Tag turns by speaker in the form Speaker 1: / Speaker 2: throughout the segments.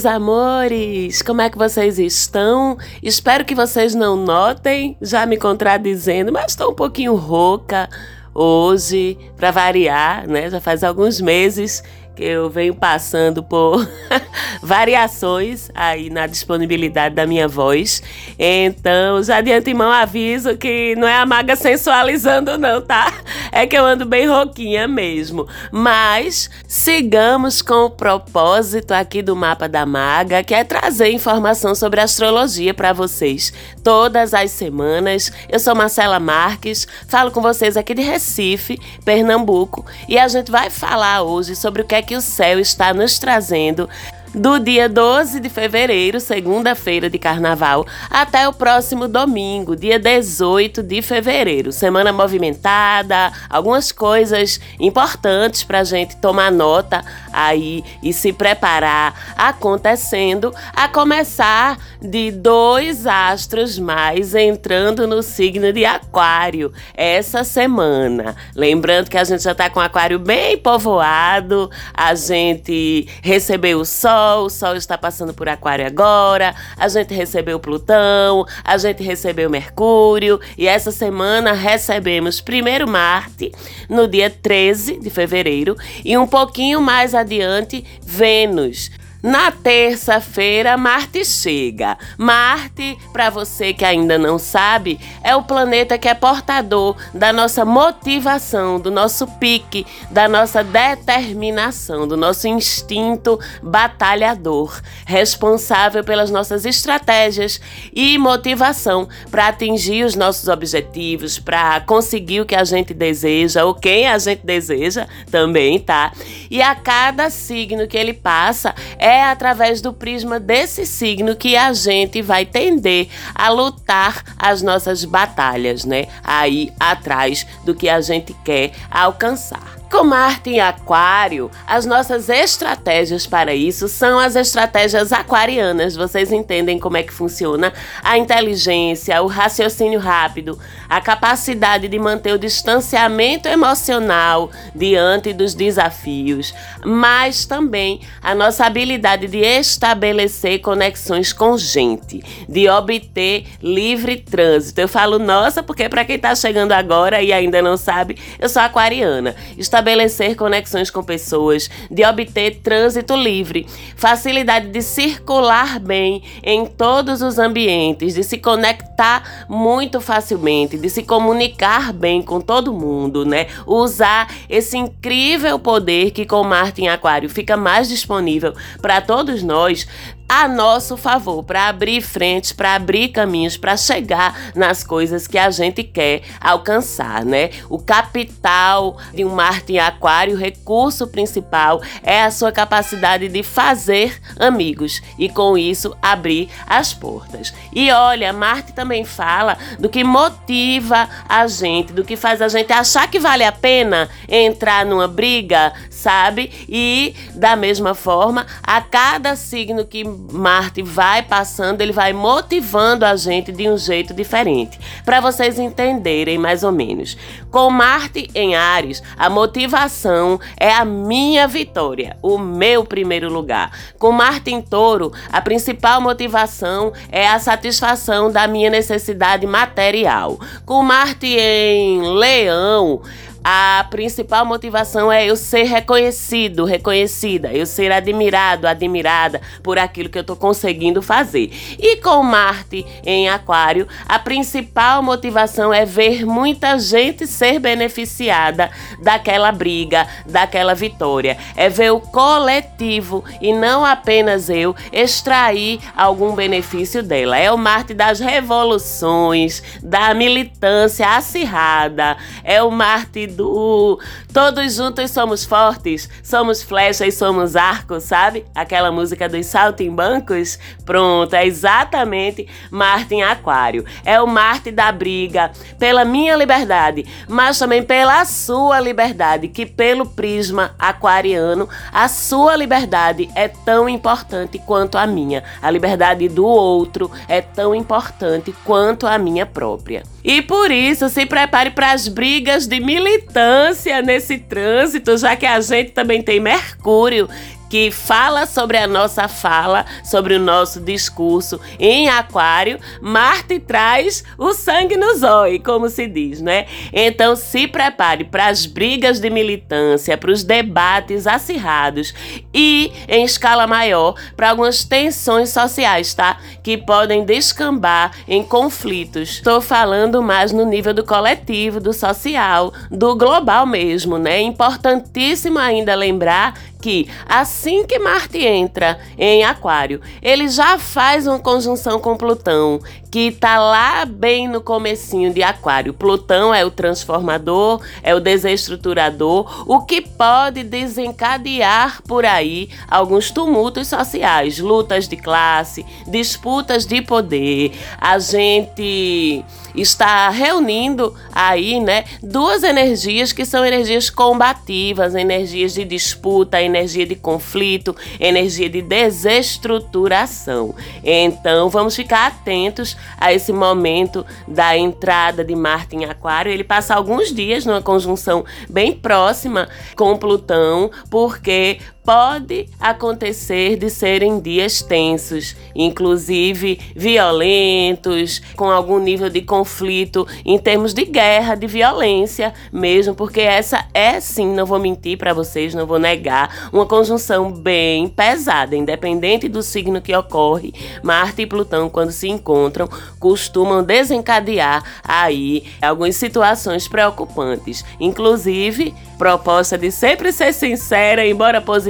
Speaker 1: Meus amores! Como é que vocês estão? Espero que vocês não notem, já me contradizendo, mas estou um pouquinho rouca hoje, para variar, né? Já faz alguns meses que eu venho passando por variações aí na disponibilidade da minha voz. Então, já de antemão aviso que não é a maga sensualizando, não, tá? É que eu ando bem rouquinha mesmo. Mas sigamos com o propósito aqui do mapa da maga, que é trazer informação sobre astrologia para vocês todas as semanas. Eu sou Marcela Marques, falo com vocês aqui de Recife, Pernambuco, e a gente vai falar hoje sobre o que é que o céu está nos trazendo do dia 12 de fevereiro, segunda-feira de carnaval, até o próximo domingo, dia 18 de fevereiro. Semana movimentada, algumas coisas importantes para a gente tomar nota aí e se preparar acontecendo, a começar de dois astros mais entrando no signo de Aquário essa semana. Lembrando que a gente já está com Aquário bem povoado, a gente recebeu o Sol Sol, o Sol está passando por Aquário agora, a gente recebeu Plutão, a gente recebeu Mercúrio e essa semana recebemos primeiro Marte no dia 13 de fevereiro e um pouquinho mais adiante Vênus. Na terça-feira, Marte chega. Marte, para você que ainda não sabe, é o planeta que é portador da nossa motivação, do nosso pique, da nossa determinação, do nosso instinto batalhador, responsável pelas nossas estratégias e motivação para atingir os nossos objetivos, para conseguir o que a gente deseja ou quem a gente deseja também, tá? E a cada signo que ele passa, é é através do prisma desse signo que a gente vai tender a lutar as nossas batalhas, né? Aí atrás do que a gente quer alcançar. Com Marte em Aquário, as nossas estratégias para isso são as estratégias aquarianas. Vocês entendem como é que funciona a inteligência, o raciocínio rápido, a capacidade de manter o distanciamento emocional diante dos desafios, mas também a nossa habilidade de estabelecer conexões com gente, de obter livre trânsito. Eu falo nossa porque para quem está chegando agora e ainda não sabe, eu sou aquariana. Está estabelecer conexões com pessoas, de obter trânsito livre, facilidade de circular bem em todos os ambientes, de se conectar muito facilmente, de se comunicar bem com todo mundo, né? Usar esse incrível poder que com Marte em Aquário fica mais disponível para todos nós, a nosso favor, para abrir frentes, para abrir caminhos, para chegar nas coisas que a gente quer alcançar, né? O capital de um Marte em Aquário, o recurso principal é a sua capacidade de fazer amigos e com isso abrir as portas. E olha, Marte também fala do que motiva a gente, do que faz a gente achar que vale a pena entrar numa briga, sabe? E da mesma forma, a cada signo que Marte vai passando, ele vai motivando a gente de um jeito diferente. Para vocês entenderem mais ou menos. Com Marte em Ares, a motivação é a minha vitória, o meu primeiro lugar. Com Marte em Touro, a principal motivação é a satisfação da minha necessidade material. Com Marte em Leão, a principal motivação é eu ser reconhecido, reconhecida, eu ser admirado, admirada por aquilo que eu estou conseguindo fazer. E com Marte em Aquário, a principal motivação é ver muita gente ser beneficiada daquela briga, daquela vitória. É ver o coletivo e não apenas eu extrair algum benefício dela. É o Marte das revoluções, da militância acirrada, é o Marte do Todos Juntos Somos Fortes, Somos Flecha e Somos Arco, sabe? Aquela música dos saltimbancos? Pronto, é exatamente Marte em Aquário. É o Marte da briga pela minha liberdade, mas também pela sua liberdade, que pelo prisma aquariano, a sua liberdade é tão importante quanto a minha. A liberdade do outro é tão importante quanto a minha própria. E por isso, se prepare para as brigas de militância nesse trânsito, já que a gente também tem Mercúrio que fala sobre a nossa fala, sobre o nosso discurso em Aquário, Marte traz o sangue no zóio, como se diz, né? Então se prepare para as brigas de militância, para os debates acirrados e em escala maior para algumas tensões sociais, tá? Que podem descambar em conflitos. Estou falando mais no nível do coletivo, do social, do global mesmo, né? É importantíssimo ainda lembrar que assim que Marte entra em Aquário, ele já faz uma conjunção com Plutão, que está lá bem no comecinho de Aquário. Plutão é o transformador, é o desestruturador, o que pode desencadear por aí alguns tumultos sociais, lutas de classe, disputas de poder. A gente está reunindo aí, né, duas energias que são energias combativas, energias de disputa, energia de conflito, energia de desestruturação. Então, vamos ficar atentos a esse momento da entrada de Marte em Aquário. Ele passa alguns dias numa conjunção bem próxima com Plutão, porque pode acontecer de serem dias tensos, inclusive violentos, com algum nível de conflito em termos de guerra, de violência mesmo, porque essa é sim, não vou mentir para vocês, não vou negar, uma conjunção bem pesada, independente do signo que ocorre. Marte e Plutão, quando se encontram, costumam desencadear aí algumas situações preocupantes, inclusive proposta de sempre ser sincera, embora positiva,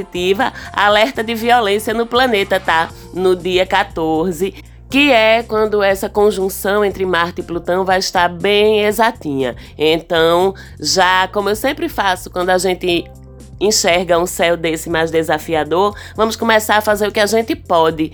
Speaker 1: alerta de violência no planeta, tá? No dia 14 que é quando essa conjunção entre Marte e Plutão vai estar bem exatinha. Então, já como eu sempre faço quando a gente enxerga um céu desse mais desafiador, vamos começar a fazer o que a gente pode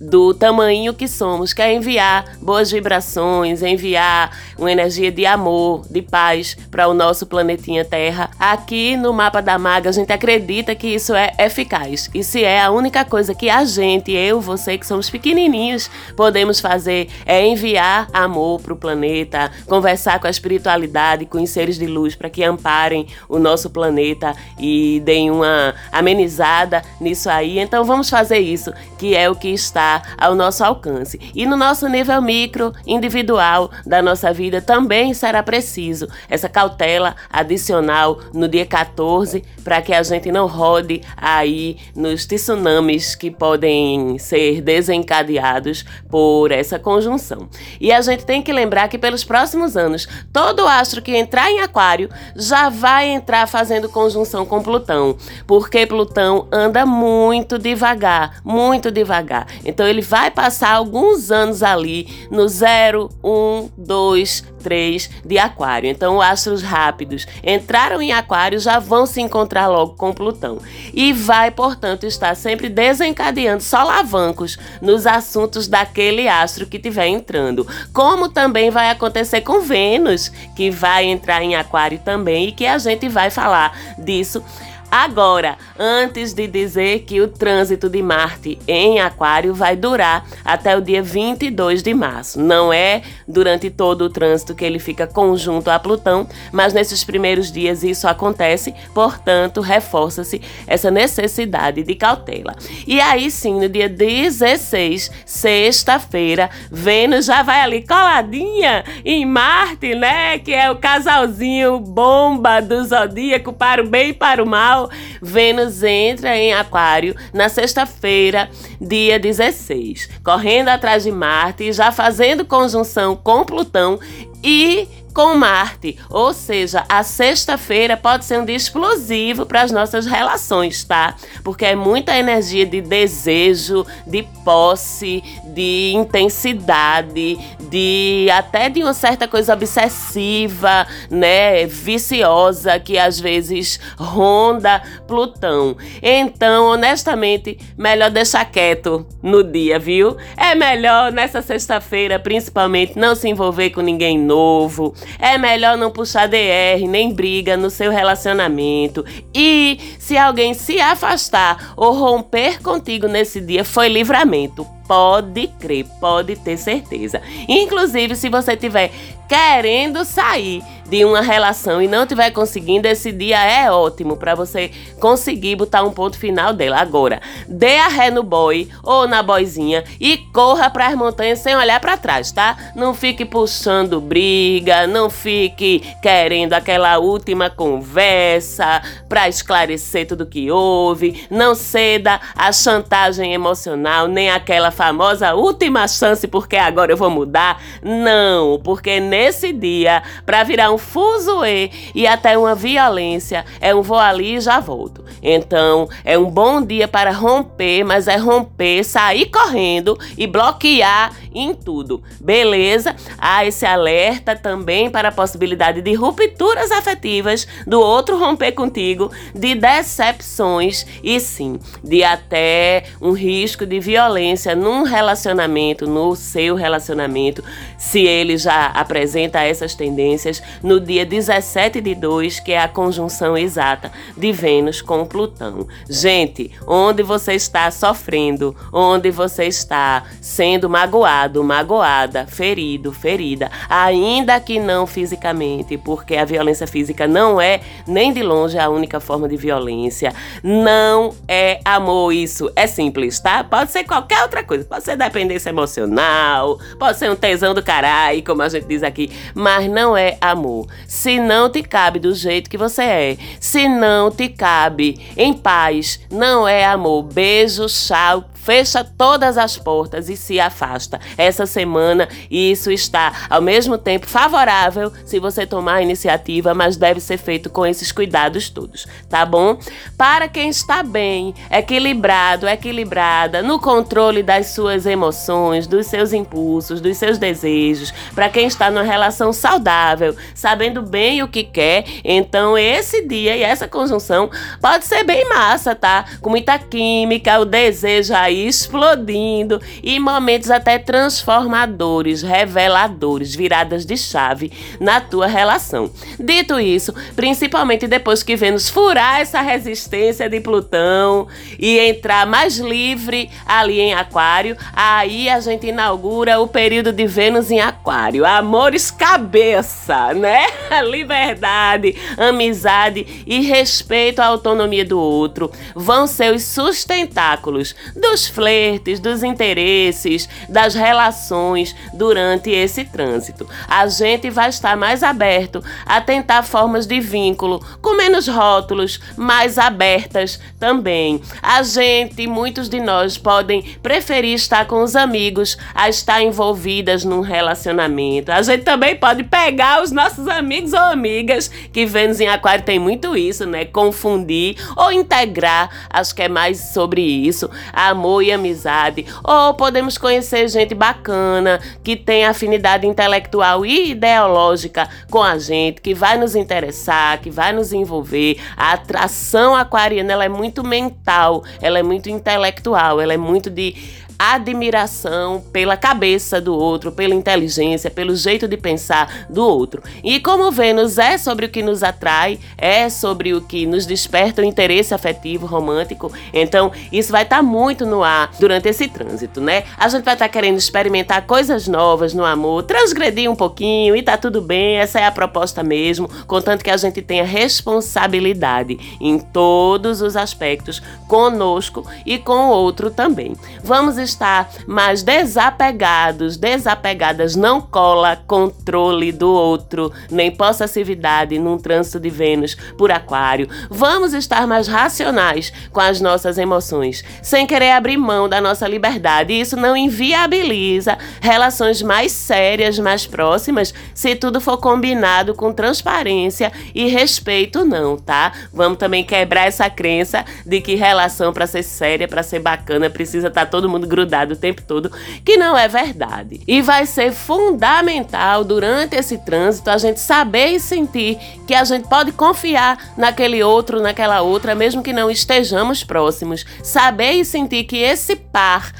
Speaker 1: do tamanho que somos, quer enviar boas vibrações, enviar uma energia de amor, de paz para o nosso planetinha Terra. Aqui no mapa da Maga, a gente acredita que isso é eficaz. E se é a única coisa que a gente, eu, você que somos pequenininhos, podemos fazer é enviar amor para o planeta, conversar com a espiritualidade, com os seres de luz para que amparem o nosso planeta e deem uma amenizada nisso aí. Então vamos fazer isso, que é o que está ao nosso alcance. E no nosso nível micro, individual da nossa vida, também será preciso essa cautela adicional no dia 14 para que a gente não rode aí nos tsunamis que podem ser desencadeados por essa conjunção. E a gente tem que lembrar que pelos próximos anos, todo astro que entrar em Aquário já vai entrar fazendo conjunção com Plutão, porque Plutão anda muito devagar, muito devagar. Então ele vai passar alguns anos ali no 0, 1, 2, 3 de Aquário. Então, astros rápidos entraram em Aquário já vão se encontrar logo com Plutão. E vai, portanto, estar sempre desencadeando solavancos nos assuntos daquele astro que estiver entrando. Como também vai acontecer com Vênus, que vai entrar em Aquário também e que a gente vai falar disso Agora, antes de dizer que o trânsito de Marte em Aquário vai durar até o dia 22 de março. Não é durante todo o trânsito que ele fica conjunto a Plutão, mas nesses primeiros dias isso acontece, portanto, reforça-se essa necessidade de cautela. E aí sim, no dia 16, sexta-feira, Vênus já vai ali coladinha em Marte, né? Que é o casalzinho bomba do zodíaco para o bem e para o mal Vênus entra em Aquário na sexta-feira, dia 16, correndo atrás de Marte, já fazendo conjunção com Plutão e com Marte. Ou seja, a sexta-feira pode ser um dia explosivo para as nossas relações, tá? Porque é muita energia de desejo, de posse, de intensidade, de até de uma certa coisa obsessiva, né, viciosa que às vezes ronda Plutão. Então, honestamente, melhor deixar quieto no dia, viu? É melhor nessa sexta-feira, principalmente, não se envolver com ninguém novo, é melhor não puxar DR nem briga no seu relacionamento. E se alguém se afastar ou romper contigo nesse dia, foi livramento Pode crer, pode ter certeza. Inclusive, se você tiver querendo sair de uma relação e não estiver conseguindo, esse dia é ótimo para você conseguir botar um ponto final dela. Agora, dê a ré no boy ou na boizinha e corra para as montanhas sem olhar para trás, tá? Não fique puxando briga, não fique querendo aquela última conversa para esclarecer tudo que houve, não ceda à chantagem emocional, nem aquela famosa última chance porque agora eu vou mudar. Não, porque nesse dia, para virar um fuzuê e até uma violência, é um vou ali e já volto. Então, é um bom dia para romper, mas é romper, sair correndo e bloquear em tudo. Beleza? Há esse alerta também para a possibilidade de rupturas afetivas do outro romper contigo, de decepções e sim, de até um risco de violência num relacionamento, no seu relacionamento, se ele já apresenta essas tendências no dia 17 de 2, que é a conjunção exata de Vênus com Plutão. Gente, onde você está sofrendo, onde você está sendo magoado, magoada, ferido, ferida, ainda que não fisicamente, porque a violência física não é nem de longe a única forma de violência. Não é amor isso. É simples, tá? Pode ser qualquer outra coisa. Pode ser dependência emocional, pode ser um tesão do caralho, como a gente diz aqui, mas não é amor. Se não te cabe do jeito que você é, se não te cabe em paz, não é amor. Beijo, tchau, fecha todas as portas e se afasta. Essa semana isso está ao mesmo tempo favorável se você tomar a iniciativa, mas deve ser feito com esses cuidados todos, tá bom? Para quem está bem, equilibrado, equilibrada, no controle das suas emoções, dos seus impulsos, dos seus desejos, para quem está numa relação saudável, sabendo bem o que quer, então esse dia e essa conjunção pode ser bem massa, tá? Com muita química, o desejo aí explodindo e momentos até transformadores, reveladores, viradas de chave na tua relação. Dito isso, principalmente depois que Vênus furar essa resistência de Plutão e entrar mais livre ali em Aquário, aí a gente inaugura o período de Vênus em Aquário. Amores cabeça, né? Liberdade, amizade e respeito à autonomia do outro vão ser os sustentáculos dos flertes, dos interesses, das relações durante esse trânsito. A gente vai estar mais aberto a tentar formas de vínculo com menos rótulos, mais abertas também. A gente, muitos de nós podem preferir estar com os amigos a estar envolvidas num relacionamento. A gente também pode pegar os nossos amigos ou amigas, que Vênus em Aquário tem muito isso, né? Confundir ou integrar, acho que é mais sobre isso. Amor amor e amizade, ou podemos conhecer gente bacana que tem afinidade intelectual e ideológica com a gente, que vai nos interessar, que vai nos envolver. A atração aquariana ela é muito mental, ela é muito intelectual, ela é muito de admiração pela cabeça do outro, pela inteligência, pelo jeito de pensar do outro. E como Vênus é sobre o que nos atrai, é sobre o que nos desperta o interesse afetivo, romântico, então isso vai estar tá muito no ar durante esse trânsito, né? A gente vai estar tá querendo experimentar coisas novas no amor, transgredir um pouquinho e tá tudo bem, essa é a proposta mesmo, contanto que a gente tenha responsabilidade em todos os aspectos conosco e com o outro também. Vamos estar mais desapegados, desapegadas, não cola controle do outro, nem possessividade num trânsito de Vênus por Aquário. Vamos estar mais racionais com as nossas emoções, sem querer abrir mão da nossa liberdade. Isso não inviabiliza relações mais sérias, mais próximas, se tudo for combinado com transparência e respeito, não, tá? Vamos também quebrar essa crença de que relação para ser séria, para ser bacana, precisa estar tá todo mundo grudado o tempo todo, que não é verdade. E vai ser fundamental durante esse trânsito a gente saber e sentir que a gente pode confiar naquele outro, naquela outra, mesmo que não estejamos próximos. Saber e sentir que esse par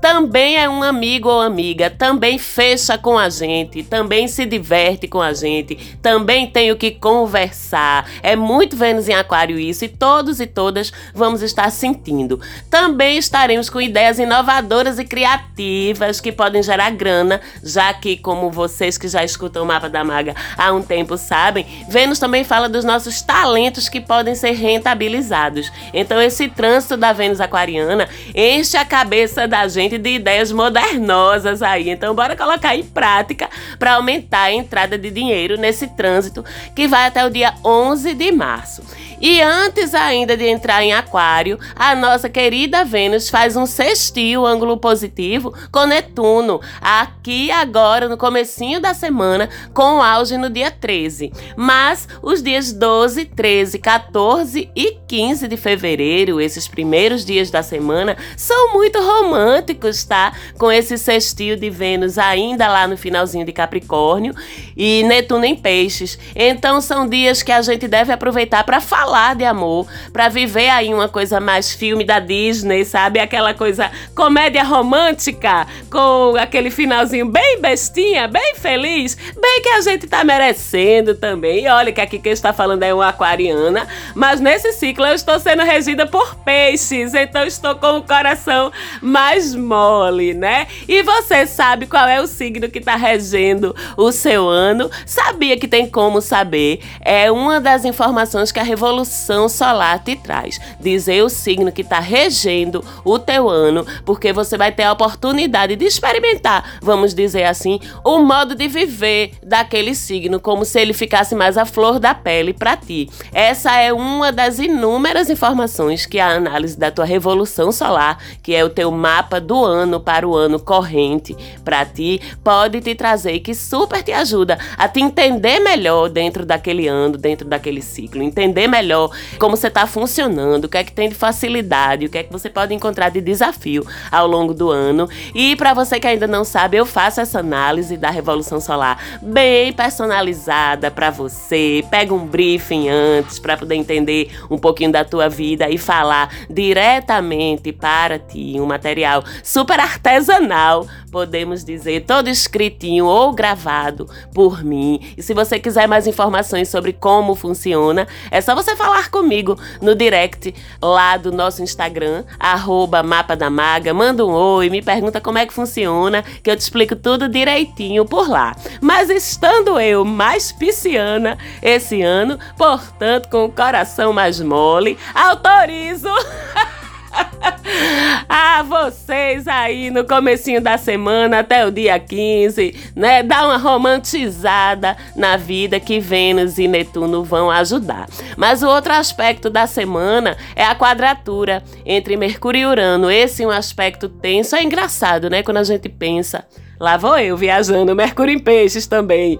Speaker 1: também é um amigo ou amiga, também fecha com a gente, também se diverte com a gente, também tem o que conversar. É muito Vênus em Aquário isso e todos e todas vamos estar sentindo. Também estaremos com ideias inovadoras e criativas que podem gerar grana, já que, como vocês que já escutam o Mapa da Maga há um tempo sabem, Vênus também fala dos nossos talentos que podem ser rentabilizados. Então, esse trânsito da Vênus aquariana enche a cabeça da gente de ideias modernosas aí. Então, bora colocar em prática para aumentar a entrada de dinheiro nesse trânsito que vai até o dia 11 de março. E antes ainda de entrar em Aquário, a nossa querida Vênus faz um sextil ângulo positivo com Netuno, aqui agora no comecinho da semana, com auge no dia 13. Mas os dias 12, 13, 14 e 15 de fevereiro, esses primeiros dias da semana, são muito românticos, tá? Com esse sextil de Vênus ainda lá no finalzinho de Capricórnio e Netuno em Peixes. Então são dias que a gente deve aproveitar para falar falar de amor, para viver aí uma coisa mais filme da Disney, sabe? Aquela coisa comédia romântica, com aquele finalzinho bem bestinha, bem feliz, bem que a gente tá merecendo também. E olha que aqui quem está falando é uma aquariana, mas nesse ciclo eu estou sendo regida por peixes, então estou com o coração mais mole, né? E você sabe qual é o signo que está regendo o seu ano? Sabia que tem como saber? É uma das informações que a Revolução revolução solar te traz. Dizer o signo que está regendo o teu ano, porque você vai ter a oportunidade de experimentar, vamos dizer assim, o modo de viver daquele signo, como se ele ficasse mais à flor da pele para ti. Essa é uma das inúmeras informações que a análise da tua revolução solar, que é o teu mapa do ano para o ano corrente para ti, pode te trazer que super te ajuda a te entender melhor dentro daquele ano, dentro daquele ciclo, entender melhor melhor como você está funcionando, o que é que tem de facilidade, o que é que você pode encontrar de desafio ao longo do ano. E para você que ainda não sabe, eu faço essa análise da Revolução Solar bem personalizada para você. Pega um briefing antes para poder entender um pouquinho da tua vida e falar diretamente para ti um material super artesanal, podemos dizer, todo escritinho ou gravado por mim. E se você quiser mais informações sobre como funciona, é só você falar comigo no direct lá do nosso Instagram, arroba Mapa da Maga. Manda um oi, me pergunta como é que funciona, que eu te explico tudo direitinho por lá. Mas estando eu mais pisciana esse ano, portanto, com o coração mais mole, autorizo. ah, vocês aí no comecinho da semana até o dia 15, né? Dá uma romantizada na vida que Vênus e Netuno vão ajudar. Mas o outro aspecto da semana é a quadratura entre Mercúrio e Urano. Esse é um aspecto tenso, é engraçado, né? Quando a gente pensa. Lá vou eu viajando, Mercúrio em Peixes também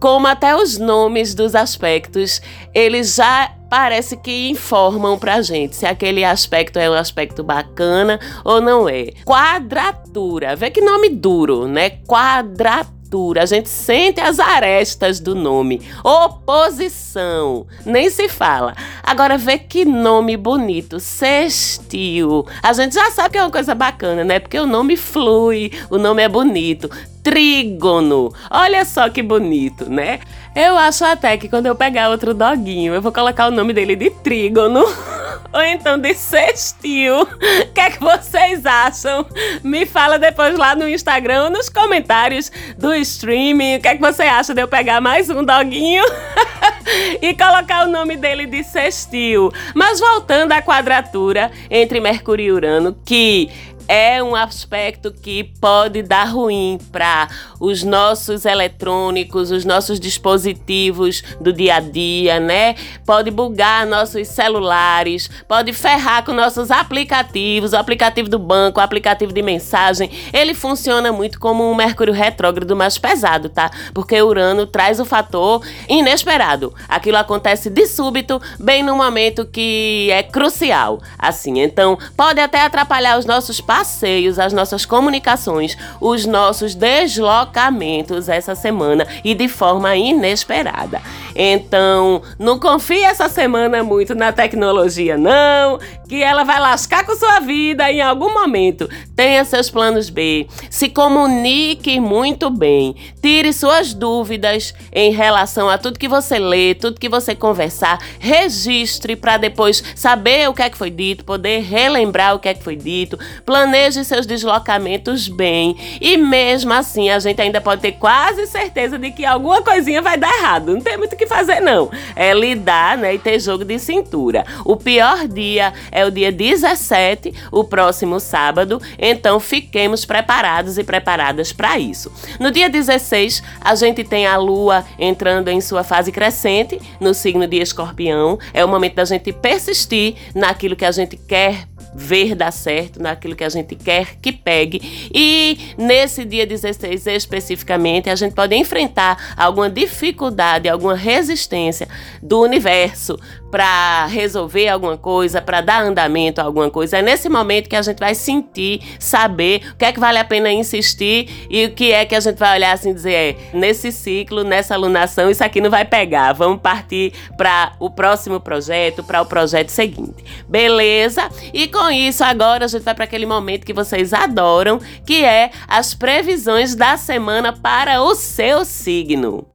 Speaker 1: como até os nomes dos aspectos, eles já parece que informam pra gente se aquele aspecto é um aspecto bacana ou não é. Quadratura, vê que nome duro, né? Quadratura a gente sente as arestas do nome. Oposição, nem se fala. Agora vê que nome bonito, sextil. A gente já sabe que é uma coisa bacana, né? Porque o nome flui, o nome é bonito. Trígono. Olha só que bonito, né? Eu acho até que quando eu pegar outro doguinho, eu vou colocar o nome dele de Trígono. ou então de sextil. O que é que vocês acham? Me fala depois lá no Instagram ou nos comentários do streaming. O que é que você acha de eu pegar mais um doguinho e colocar o nome dele de sextil? Mas voltando à quadratura entre Mercúrio e Urano, que é um aspecto que pode dar ruim para os nossos eletrônicos, os nossos dispositivos do dia a dia, né? Pode bugar nossos celulares, pode ferrar com nossos aplicativos, o aplicativo do banco, o aplicativo de mensagem. Ele funciona muito como um Mercúrio retrógrado mais pesado, tá? Porque Urano traz o fator inesperado. Aquilo acontece de súbito, bem no momento que é crucial. Assim, então pode até atrapalhar os nossos pais passeios, as nossas comunicações, os nossos deslocamentos essa semana e de forma inesperada. Então, não confie essa semana muito na tecnologia, não, que ela vai lascar com sua vida em algum momento. Tenha seus planos B, se comunique muito bem, tire suas dúvidas em relação a tudo que você lê, tudo que você conversar, registre para depois saber o que é que foi dito, poder relembrar o que é que foi dito, planeje seus deslocamentos bem e mesmo assim a gente ainda pode ter quase certeza de que alguma coisinha vai dar errado. Não tem muito o que fazer, não. É lidar né, e ter jogo de cintura. O pior dia é o dia 17, o próximo sábado, então fiquemos preparados e preparadas para isso. No dia 16, a gente tem a lua entrando em sua fase crescente, no signo de escorpião. É o momento da gente persistir naquilo que a gente quer ver dar certo naquilo que a gente quer que pegue. E nesse dia 16 especificamente, a gente pode enfrentar alguma dificuldade, alguma resistência do universo para resolver alguma coisa, para dar andamento a alguma coisa. É nesse momento que a gente vai sentir, saber o que é que vale a pena insistir e o que é que a gente vai olhar assim e dizer, é, nesse ciclo, nessa alunação, isso aqui não vai pegar. Vamos partir para o próximo projeto, para o projeto seguinte. Beleza? E com isso, agora a gente vai para aquele momento que vocês adoram, que é as previsões da semana para o seu signo.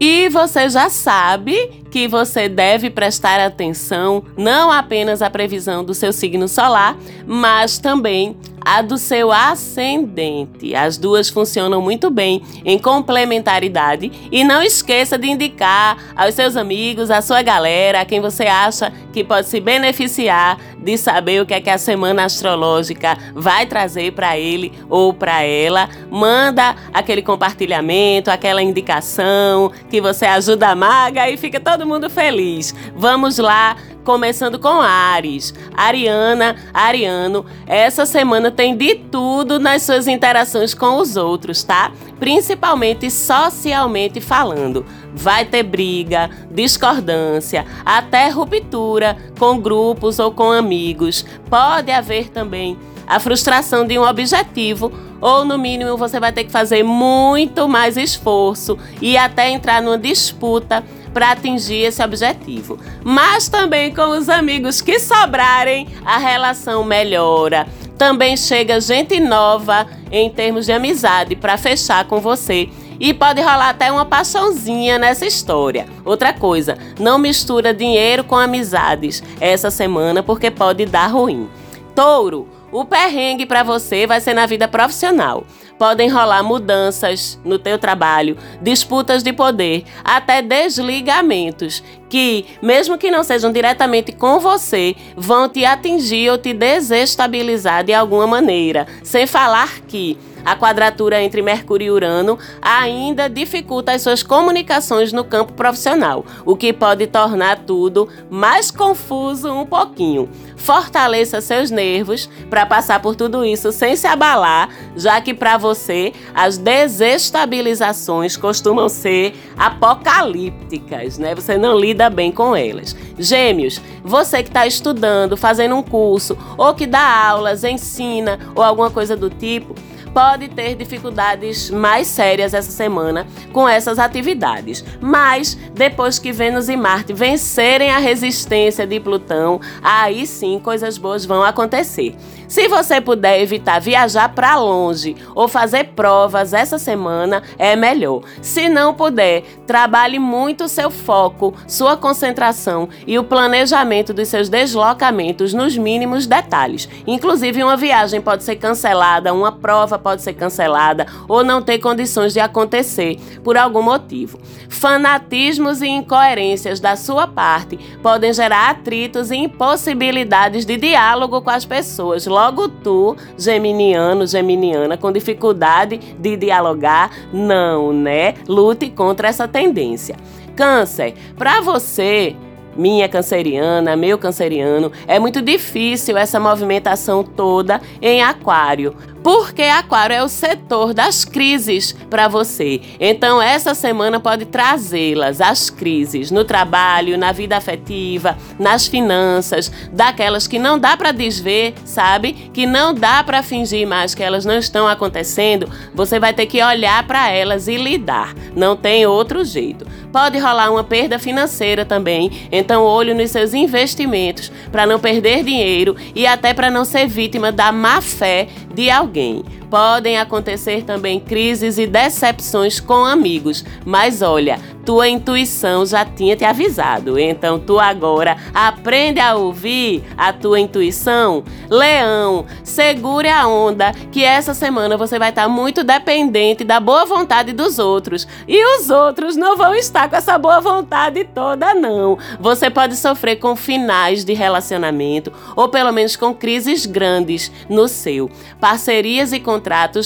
Speaker 1: E você já sabe que você deve prestar atenção não apenas à previsão do seu signo solar, mas também a do seu ascendente. As duas funcionam muito bem em complementaridade e não esqueça de indicar aos seus amigos, à sua galera, a quem você acha que pode se beneficiar de saber o que é que a semana astrológica vai trazer para ele ou para ela. Manda aquele compartilhamento, aquela indicação que você ajuda a maga e fica todo mundo feliz. Vamos lá começando com Ares. Ariana, Ariano, essa semana tem de tudo nas suas interações com os outros, tá? Principalmente socialmente falando. Vai ter briga, discordância, até ruptura com grupos ou com amigos. Pode haver também a frustração de um objetivo ou no mínimo você vai ter que fazer muito mais esforço e até entrar numa disputa para atingir esse objetivo. Mas também com os amigos que sobrarem, a relação melhora. Também chega gente nova em termos de amizade para fechar com você. E pode rolar até uma paixãozinha nessa história. Outra coisa, não mistura dinheiro com amizades essa semana porque pode dar ruim. Touro, o perrengue para você vai ser na vida profissional podem rolar mudanças no teu trabalho, disputas de poder, até desligamentos que, mesmo que não sejam diretamente com você, vão te atingir ou te desestabilizar de alguma maneira. Sem falar que a quadratura entre Mercúrio e Urano ainda dificulta as suas comunicações no campo profissional, o que pode tornar tudo mais confuso um pouquinho. Fortaleça seus nervos para passar por tudo isso sem se abalar, já que para você as desestabilizações costumam ser apocalípticas, né? Você não lida bem com elas. Gêmeos, você que está estudando, fazendo um curso ou que dá aulas, ensina ou alguma coisa do tipo, pode ter dificuldades mais sérias essa semana com essas atividades. Mas depois que Vênus e Marte vencerem a resistência de Plutão, aí sim coisas boas vão acontecer. Se você puder evitar viajar para longe ou fazer provas essa semana, é melhor. Se não puder, trabalhe muito seu foco, sua concentração e o planejamento dos seus deslocamentos nos mínimos detalhes. Inclusive, uma viagem pode ser cancelada, uma prova pode ser cancelada ou não ter condições de acontecer por algum motivo. Fanatismos e incoerências da sua parte podem gerar atritos e impossibilidades de diálogo com as pessoas Logo tu, geminiano, geminiana, com dificuldade de dialogar, não, né? Lute contra essa tendência. Câncer, para você, minha canceriana, meu canceriano, é muito difícil essa movimentação toda em Aquário. Porque Aquário é o setor das crises para você. Então, essa semana pode trazê-las, as crises, no trabalho, na vida afetiva, nas finanças, daquelas que não dá para desver, sabe? Que não dá para fingir mais que elas não estão acontecendo. Você vai ter que olhar para elas e lidar. Não tem outro jeito. Pode rolar uma perda financeira também, então olho nos seus investimentos para não perder dinheiro e até para não ser vítima da má fé de alguém. 有人。Podem acontecer também crises e decepções com amigos, mas olha, tua intuição já tinha te avisado. Então tu agora aprende a ouvir a tua intuição. Leão, segure a onda que essa semana você vai estar muito dependente da boa vontade dos outros. E os outros não vão estar com essa boa vontade toda não. Você pode sofrer com finais de relacionamento ou pelo menos com crises grandes no seu. Parcerias e contratos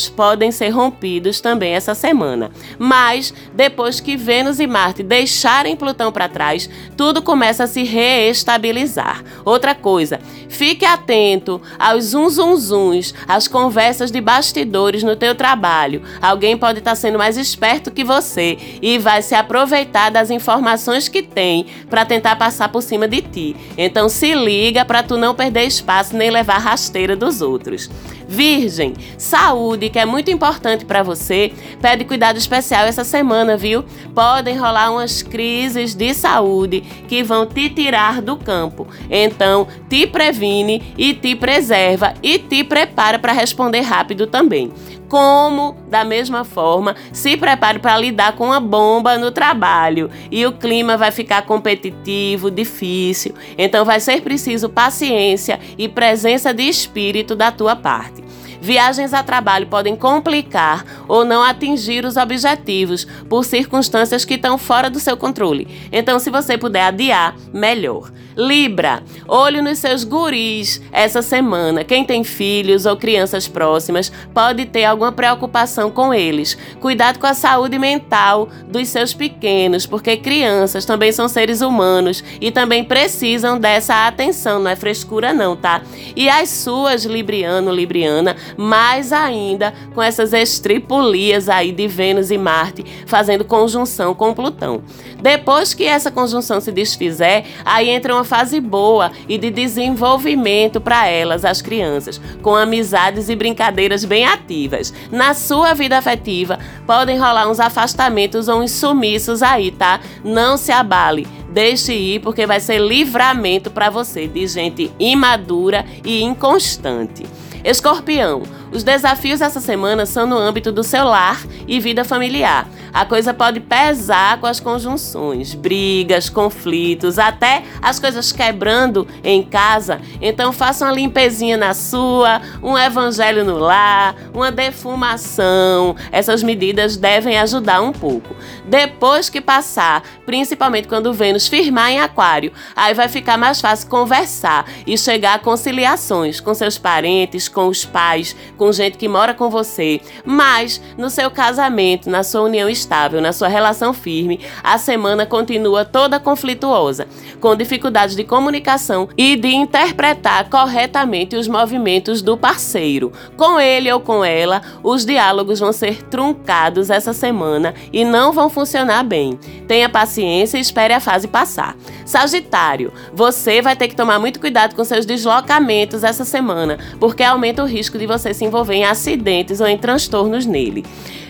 Speaker 1: podem ser rompidos também essa semana. Mas depois que Vênus e Marte deixarem Plutão para trás, tudo começa a se reestabilizar. Outra coisa, fique atento aos zum zum zuns, às conversas de bastidores no teu trabalho. Alguém pode estar tá sendo mais esperto que você e vai se aproveitar das informações que tem para tentar passar por cima de ti. Então se liga para tu não perder espaço nem levar rasteira dos outros. Virgem, saúde, que é muito importante para você, pede cuidado especial essa semana, viu? Podem rolar umas crises de saúde que vão te tirar do campo. Então, te previne e te preserva e te prepara para responder rápido também como, da mesma forma, se prepare para lidar com a bomba no trabalho e o clima vai ficar competitivo, difícil. Então vai ser preciso paciência e presença de espírito da tua parte. Viagens a trabalho podem complicar ou não atingir os objetivos por circunstâncias que estão fora do seu controle. Então, se você puder adiar, melhor. Libra, olho nos seus guris essa semana. Quem tem filhos ou crianças próximas pode ter alguma preocupação com eles. Cuidado com a saúde mental dos seus pequenos, porque crianças também são seres humanos e também precisam dessa atenção, não é frescura não, tá? E as suas Libriano, Libriana, mais ainda com essas estripulias aí de Vênus e Marte fazendo conjunção com Plutão. Depois que essa conjunção se desfizer, aí entra uma fase boa e de desenvolvimento para elas, as crianças, com amizades e brincadeiras bem ativas. Na sua vida afetiva, podem rolar uns afastamentos ou uns sumiços aí, tá? Não se abale. Deixe ir porque vai ser livramento para você de gente imadura e inconstante. Escorpião, os desafios essa semana são no âmbito do seu lar e vida familiar. A coisa pode pesar com as conjunções, brigas, conflitos, até as coisas quebrando em casa. Então faça uma limpezinha na sua, um evangelho no lar, uma defumação. Essas medidas devem ajudar um pouco. Depois que passar, principalmente quando Vênus firmar em Aquário, aí vai ficar mais fácil conversar e chegar a conciliações com seus parentes, com os pais, com gente que mora com você, mas no seu casamento, na sua união estável, na sua relação firme, a semana continua toda conflituosa, com dificuldades de comunicação e de interpretar corretamente os movimentos do parceiro. Com ele ou com ela, os diálogos vão ser truncados essa semana e não vão funcionar bem. Tenha paciência e espere a fase passar. Sagitário, você vai ter que tomar muito cuidado com seus deslocamentos essa semana, porque aumenta o risco de você se envolver em acidentes ou em transtornos nele.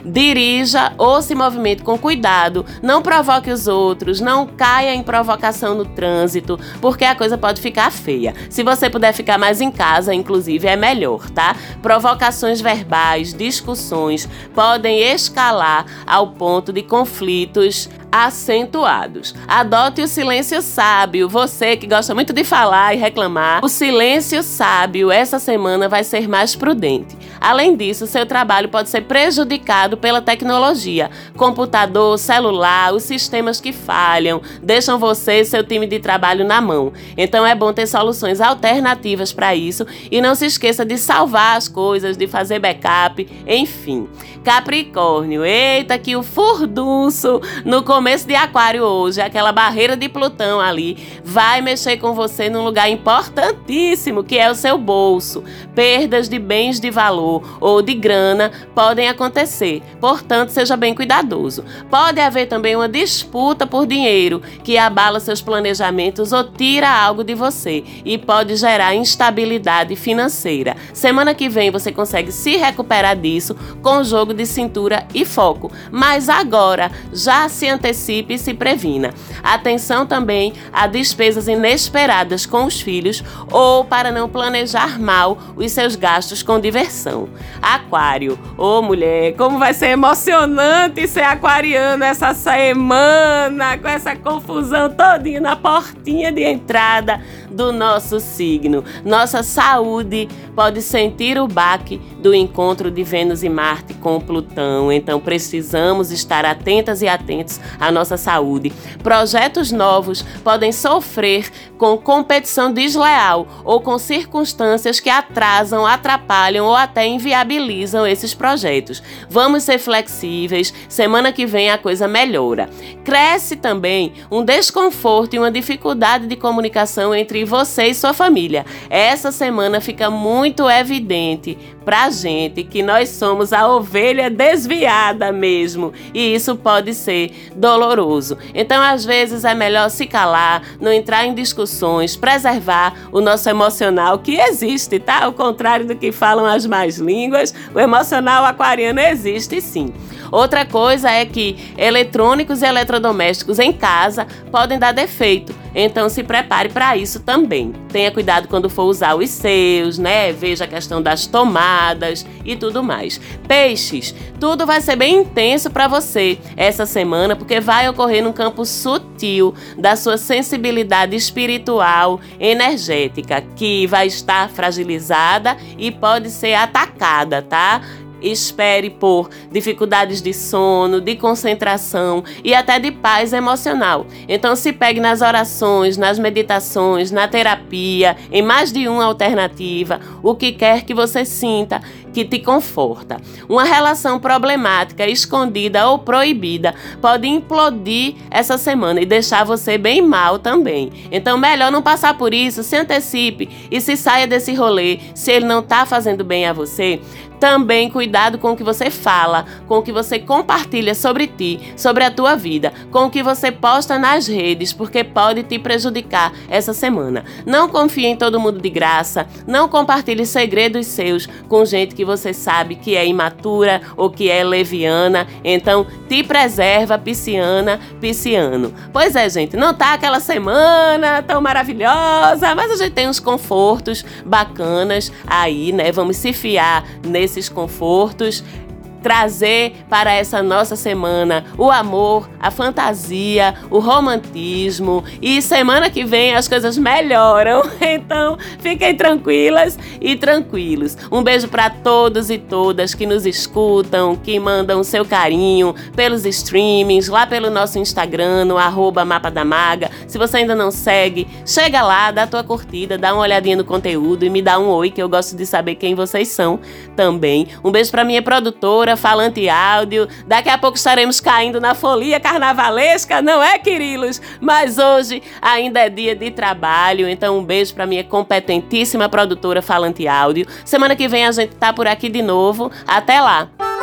Speaker 1: Dirija ou se movimente com cuidado, não provoque os outros, não caia em provocação no trânsito, porque a coisa pode ficar feia. Se você puder ficar mais em casa, inclusive, é melhor, tá? Provocações verbais, discussões podem escalar ao ponto de conflitos acentuados. Adote o silêncio sábio. Você que gosta muito de falar e reclamar, o silêncio sábio essa semana vai ser mais prudente. Além disso, seu trabalho pode ser prejudicado pela tecnologia. Computador, celular, os sistemas que falham, deixam você e seu time de trabalho na mão. Então é bom ter soluções alternativas para isso e não se esqueça de salvar as coisas, de fazer backup, enfim. Capricórnio, eita que o furdunço no começo começo de aquário hoje, aquela barreira de Plutão ali, vai mexer com você num lugar importantíssimo, que é o seu bolso. Perdas de bens de valor ou de grana podem acontecer, portanto, seja bem cuidadoso. Pode haver também uma disputa por dinheiro que abala seus planejamentos ou tira algo de você e pode gerar instabilidade financeira. Semana que vem você consegue se recuperar disso com jogo de cintura e foco, mas agora já se antecipe e se previna. Atenção também a despesas inesperadas com os filhos ou para não planejar mal os seus gastos com diversão. Aquário, ô oh, mulher, como vai ser emocionante ser aquariano essa semana com essa confusão todinha na portinha de entrada do nosso signo. Nossa saúde pode sentir o baque do encontro de Vênus e Marte com Plutão, então precisamos estar atentas e atentos à nossa saúde. Projetos novos podem sofrer com competição desleal ou com circunstâncias que atrasam, atrapalham ou até inviabilizam esses projetos. Vamos ser flexíveis, semana que vem a coisa melhora. Cresce também um desconforto e uma dificuldade de comunicação entre você e sua família. Essa semana fica muito evidente pra gente que nós somos a ovelha desviada mesmo, e isso pode ser doloroso. Então, às vezes é melhor se calar, não entrar em discussões, preservar o nosso emocional que existe, tá? Ao contrário do que falam as mais línguas, o emocional aquariano existe sim. Outra coisa é que eletrônicos e eletrodomésticos em casa podem dar defeito. Então se prepare para isso também. Tenha cuidado quando for usar os seus, né? Veja a questão das tomadas e tudo mais. Peixes, tudo vai ser bem intenso para você essa semana porque vai ocorrer num campo sutil da sua sensibilidade espiritual, energética, que vai estar fragilizada e pode ser atacada, tá? Espere por dificuldades de sono, de concentração e até de paz emocional. Então se pegue nas orações, nas meditações, na terapia, em mais de uma alternativa, o que quer que você sinta que te conforta. Uma relação problemática, escondida ou proibida pode implodir essa semana e deixar você bem mal também. Então, melhor não passar por isso, se antecipe e se saia desse rolê se ele não está fazendo bem a você. Também cuidado com o que você fala, com o que você compartilha sobre ti, sobre a tua vida, com o que você posta nas redes, porque pode te prejudicar essa semana. Não confie em todo mundo de graça, não compartilhe segredos seus com gente que você sabe que é imatura ou que é leviana. Então, te preserva, pisciana, pisciano. Pois é, gente, não tá aquela semana tão maravilhosa, mas a gente tem uns confortos bacanas aí, né? Vamos se fiar nesse esses confortos trazer para essa nossa semana o amor, a fantasia, o romantismo. E semana que vem as coisas melhoram. Então, fiquem tranquilas e tranquilos. Um beijo para todos e todas que nos escutam, que mandam seu carinho pelos streamings, lá pelo nosso Instagram, no arroba Mapa da Maga. Se você ainda não segue, chega lá, dá tua curtida, dá uma olhadinha no conteúdo e me dá um oi, que eu gosto de saber quem vocês são também. Um beijo para minha produtora, falante áudio. Daqui a pouco estaremos caindo na folia carnavalesca, não é, Quirilos? Mas hoje ainda é dia de trabalho, então um beijo para minha competentíssima produtora falante áudio. Semana que vem a gente tá por aqui de novo. Até lá!